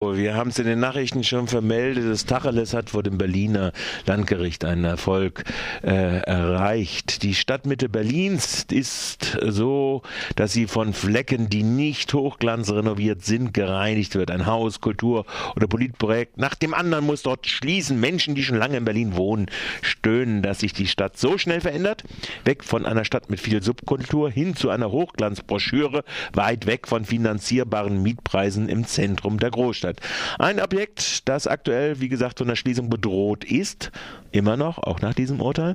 Wir haben es in den Nachrichten schon vermeldet. Das Tacheles hat vor dem Berliner Landgericht einen Erfolg äh, erreicht. Die Stadtmitte Berlins ist so, dass sie von Flecken, die nicht hochglanzrenoviert sind, gereinigt wird. Ein Haus, Kultur oder Politprojekt nach dem anderen muss dort schließen. Menschen, die schon lange in Berlin wohnen, stöhnen, dass sich die Stadt so schnell verändert. Weg von einer Stadt mit viel Subkultur hin zu einer Hochglanzbroschüre, weit weg von finanzierbaren Mietpreisen im Zentrum der Großstadt. Stadt. Ein Objekt, das aktuell, wie gesagt, von der Schließung bedroht ist, immer noch, auch nach diesem Urteil,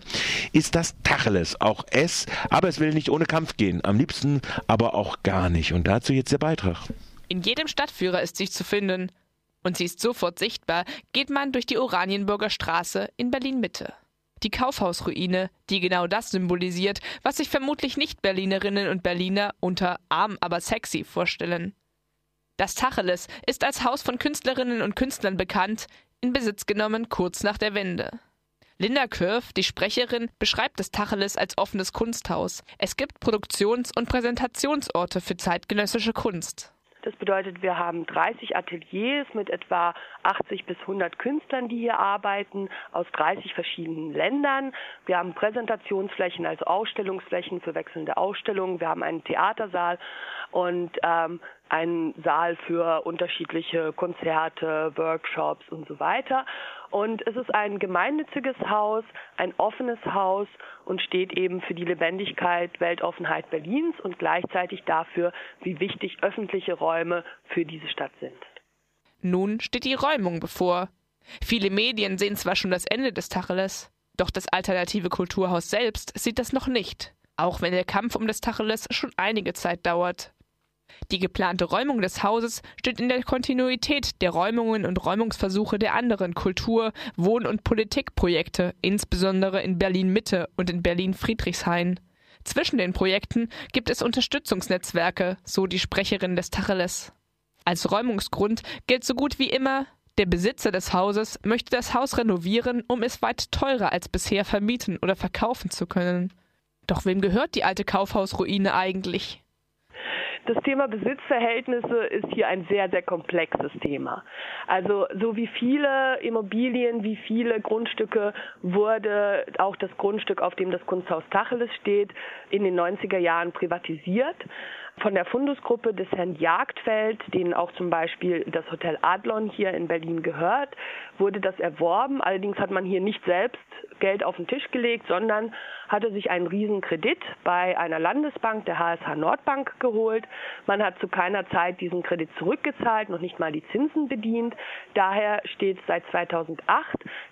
ist das Tacheles, auch es, aber es will nicht ohne Kampf gehen, am liebsten aber auch gar nicht. Und dazu jetzt der Beitrag. In jedem Stadtführer ist sie zu finden. Und sie ist sofort sichtbar, geht man durch die Oranienburger Straße in Berlin-Mitte. Die Kaufhausruine, die genau das symbolisiert, was sich vermutlich nicht Berlinerinnen und Berliner unter arm aber sexy vorstellen. Das Tacheles ist als Haus von Künstlerinnen und Künstlern bekannt, in Besitz genommen kurz nach der Wende. Linda Kürf, die Sprecherin, beschreibt das Tacheles als offenes Kunsthaus. Es gibt Produktions- und Präsentationsorte für zeitgenössische Kunst. Das bedeutet, wir haben 30 Ateliers mit etwa 80 bis 100 Künstlern, die hier arbeiten, aus 30 verschiedenen Ländern. Wir haben Präsentationsflächen, also Ausstellungsflächen für wechselnde Ausstellungen. Wir haben einen Theatersaal und ähm, einen Saal für unterschiedliche Konzerte, Workshops und so weiter. Und es ist ein gemeinnütziges Haus, ein offenes Haus und steht eben für die Lebendigkeit, Weltoffenheit Berlins und gleichzeitig dafür, wie wichtig öffentliche Räume für diese Stadt sind. Nun steht die Räumung bevor. Viele Medien sehen zwar schon das Ende des Tacheles, doch das alternative Kulturhaus selbst sieht das noch nicht, auch wenn der Kampf um das Tacheles schon einige Zeit dauert. Die geplante Räumung des Hauses steht in der Kontinuität der Räumungen und Räumungsversuche der anderen Kultur-, Wohn- und Politikprojekte, insbesondere in Berlin-Mitte und in Berlin-Friedrichshain. Zwischen den Projekten gibt es Unterstützungsnetzwerke, so die Sprecherin des Tacheles. Als Räumungsgrund gilt so gut wie immer, der Besitzer des Hauses möchte das Haus renovieren, um es weit teurer als bisher vermieten oder verkaufen zu können. Doch wem gehört die alte Kaufhausruine eigentlich? Das Thema Besitzverhältnisse ist hier ein sehr, sehr komplexes Thema. Also so wie viele Immobilien, wie viele Grundstücke wurde auch das Grundstück, auf dem das Kunsthaus Tacheles steht, in den 90er Jahren privatisiert von der Fundusgruppe des Herrn Jagdfeld, denen auch zum Beispiel das Hotel Adlon hier in Berlin gehört, wurde das erworben. Allerdings hat man hier nicht selbst Geld auf den Tisch gelegt, sondern hatte sich einen Riesenkredit bei einer Landesbank, der HSH Nordbank, geholt. Man hat zu keiner Zeit diesen Kredit zurückgezahlt, noch nicht mal die Zinsen bedient. Daher steht seit 2008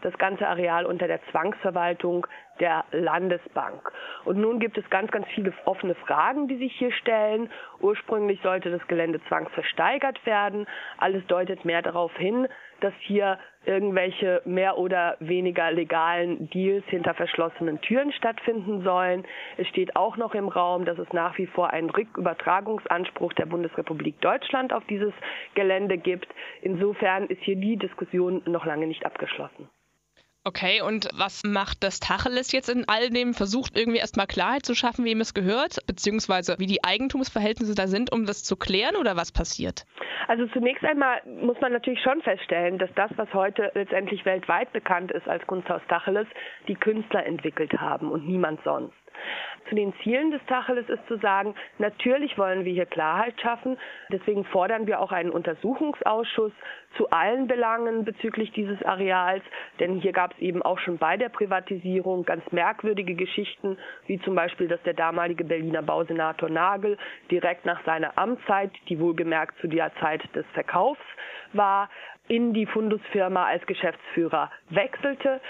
das ganze Areal unter der Zwangsverwaltung der Landesbank. Und nun gibt es ganz, ganz viele offene Fragen, die sich hier stellen. Ursprünglich sollte das Gelände zwangsversteigert werden. Alles deutet mehr darauf hin, dass hier irgendwelche mehr oder weniger legalen Deals hinter verschlossenen Türen stattfinden sollen. Es steht auch noch im Raum, dass es nach wie vor einen Rückübertragungsanspruch der Bundesrepublik Deutschland auf dieses Gelände gibt. Insofern ist hier die Diskussion noch lange nicht abgeschlossen. Okay, und was macht das Tacheles jetzt in all dem? Versucht irgendwie erstmal Klarheit zu schaffen, wem es gehört, beziehungsweise wie die Eigentumsverhältnisse da sind, um das zu klären oder was passiert? Also zunächst einmal muss man natürlich schon feststellen, dass das, was heute letztendlich weltweit bekannt ist als Kunsthaus Tacheles, die Künstler entwickelt haben und niemand sonst. Zu den Zielen des Tacheles ist zu sagen, natürlich wollen wir hier Klarheit schaffen. Deswegen fordern wir auch einen Untersuchungsausschuss zu allen Belangen bezüglich dieses Areals. Denn hier gab es eben auch schon bei der Privatisierung ganz merkwürdige Geschichten, wie zum Beispiel, dass der damalige Berliner Bausenator Nagel direkt nach seiner Amtszeit, die wohlgemerkt zu der Zeit des Verkaufs war, in die Fundusfirma als Geschäftsführer wechselte.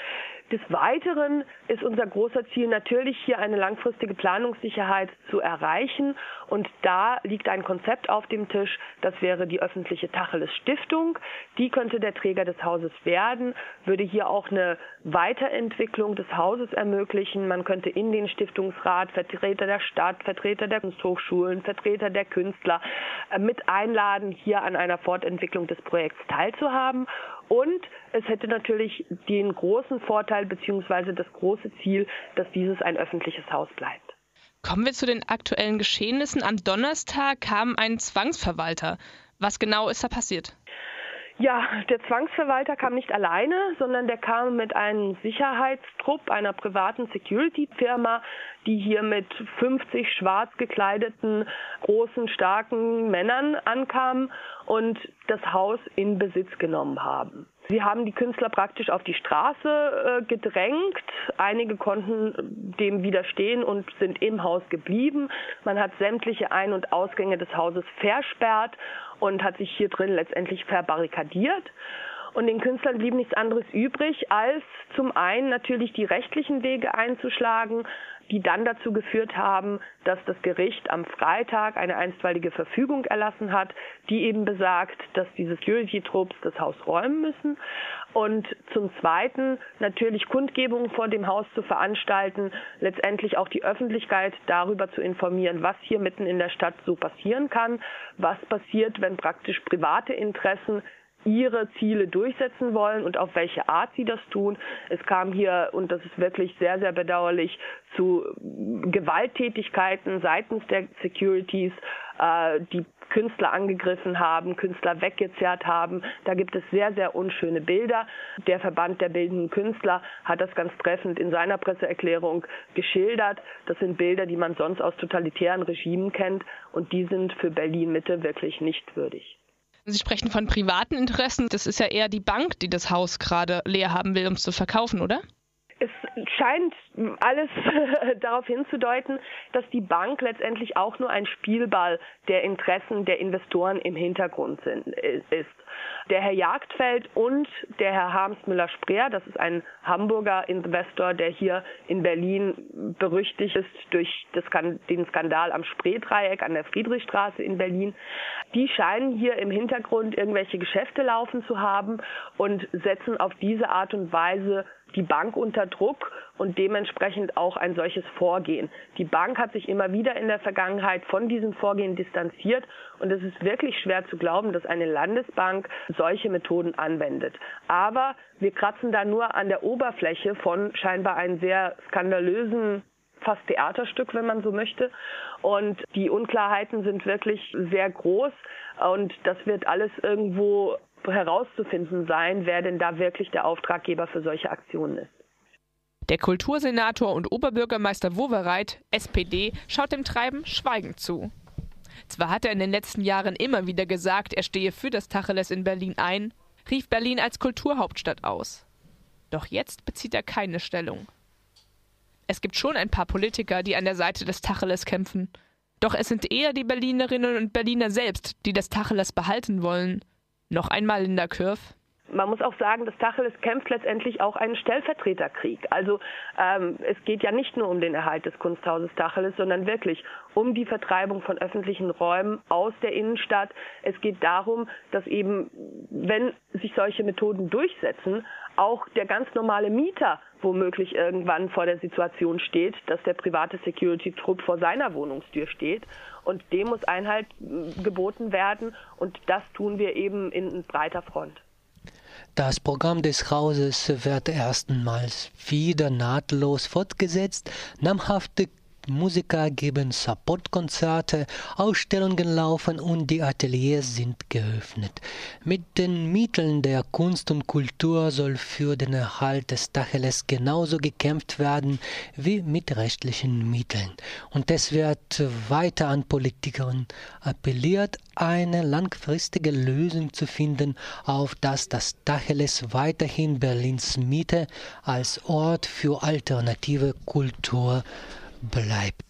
Des Weiteren ist unser großer Ziel natürlich hier eine langfristige Planungssicherheit zu erreichen. Und da liegt ein Konzept auf dem Tisch. Das wäre die öffentliche Tacheles Stiftung. Die könnte der Träger des Hauses werden, würde hier auch eine Weiterentwicklung des Hauses ermöglichen. Man könnte in den Stiftungsrat Vertreter der Stadt, Vertreter der Kunsthochschulen, Vertreter der Künstler äh, mit einladen, hier an einer Fortentwicklung des Projekts teilzuhaben. Und es hätte natürlich den großen Vorteil bzw. das große Ziel, dass dieses ein öffentliches Haus bleibt. Kommen wir zu den aktuellen Geschehnissen. Am Donnerstag kam ein Zwangsverwalter. Was genau ist da passiert? Ja, der Zwangsverwalter kam nicht alleine, sondern der kam mit einem Sicherheitstrupp einer privaten Security-Firma, die hier mit 50 schwarz gekleideten, großen, starken Männern ankamen und das Haus in Besitz genommen haben. Sie haben die Künstler praktisch auf die Straße äh, gedrängt. Einige konnten dem widerstehen und sind im Haus geblieben. Man hat sämtliche Ein- und Ausgänge des Hauses versperrt und hat sich hier drin letztendlich verbarrikadiert. Und den Künstlern blieb nichts anderes übrig, als zum einen natürlich die rechtlichen Wege einzuschlagen, die dann dazu geführt haben, dass das Gericht am Freitag eine einstweilige Verfügung erlassen hat, die eben besagt, dass diese Security-Trupps das Haus räumen müssen. Und zum Zweiten natürlich Kundgebungen vor dem Haus zu veranstalten, letztendlich auch die Öffentlichkeit darüber zu informieren, was hier mitten in der Stadt so passieren kann, was passiert, wenn praktisch private Interessen ihre Ziele durchsetzen wollen und auf welche Art sie das tun. Es kam hier, und das ist wirklich sehr, sehr bedauerlich, zu Gewalttätigkeiten seitens der Securities, äh, die Künstler angegriffen haben, Künstler weggezerrt haben. Da gibt es sehr, sehr unschöne Bilder. Der Verband der bildenden Künstler hat das ganz treffend in seiner Presseerklärung geschildert. Das sind Bilder, die man sonst aus totalitären Regimen kennt und die sind für Berlin Mitte wirklich nicht würdig. Sie sprechen von privaten Interessen. Das ist ja eher die Bank, die das Haus gerade leer haben will, um es zu verkaufen, oder? Scheint alles darauf hinzudeuten, dass die Bank letztendlich auch nur ein Spielball der Interessen der Investoren im Hintergrund sind, ist. Der Herr Jagdfeld und der Herr Harms-Müller-Spreer, das ist ein Hamburger Investor, der hier in Berlin berüchtigt ist durch den Skandal am Spreedreieck an der Friedrichstraße in Berlin, die scheinen hier im Hintergrund irgendwelche Geschäfte laufen zu haben und setzen auf diese Art und Weise die Bank unter Druck und dementsprechend auch ein solches Vorgehen. Die Bank hat sich immer wieder in der Vergangenheit von diesem Vorgehen distanziert und es ist wirklich schwer zu glauben, dass eine Landesbank solche Methoden anwendet. Aber wir kratzen da nur an der Oberfläche von scheinbar einem sehr skandalösen fast Theaterstück, wenn man so möchte. Und die Unklarheiten sind wirklich sehr groß und das wird alles irgendwo herauszufinden sein, wer denn da wirklich der Auftraggeber für solche Aktionen ist. Der Kultursenator und Oberbürgermeister Wowereit, SPD, schaut dem Treiben schweigend zu. Zwar hat er in den letzten Jahren immer wieder gesagt, er stehe für das Tacheles in Berlin ein, rief Berlin als Kulturhauptstadt aus. Doch jetzt bezieht er keine Stellung. Es gibt schon ein paar Politiker, die an der Seite des Tacheles kämpfen. Doch es sind eher die Berlinerinnen und Berliner selbst, die das Tacheles behalten wollen. Noch einmal Linda Kürf. Man muss auch sagen, das Tacheles kämpft letztendlich auch einen Stellvertreterkrieg. Also ähm, es geht ja nicht nur um den Erhalt des Kunsthauses Tacheles, sondern wirklich um die Vertreibung von öffentlichen Räumen aus der Innenstadt. Es geht darum, dass eben, wenn sich solche Methoden durchsetzen, auch der ganz normale Mieter womöglich irgendwann vor der Situation steht, dass der private Security-Trupp vor seiner Wohnungstür steht. Und dem muss Einhalt äh, geboten werden. Und das tun wir eben in breiter Front. Das Programm des Hauses wird erstmals wieder nahtlos fortgesetzt. Namhafte Musiker geben Supportkonzerte, Ausstellungen laufen und die Ateliers sind geöffnet. Mit den Mitteln der Kunst und Kultur soll für den Erhalt des Tacheles genauso gekämpft werden wie mit rechtlichen Mitteln. Und es wird weiter an Politikern appelliert, eine langfristige Lösung zu finden, auf dass das Tacheles weiterhin Berlins Mitte als Ort für alternative Kultur bleibt.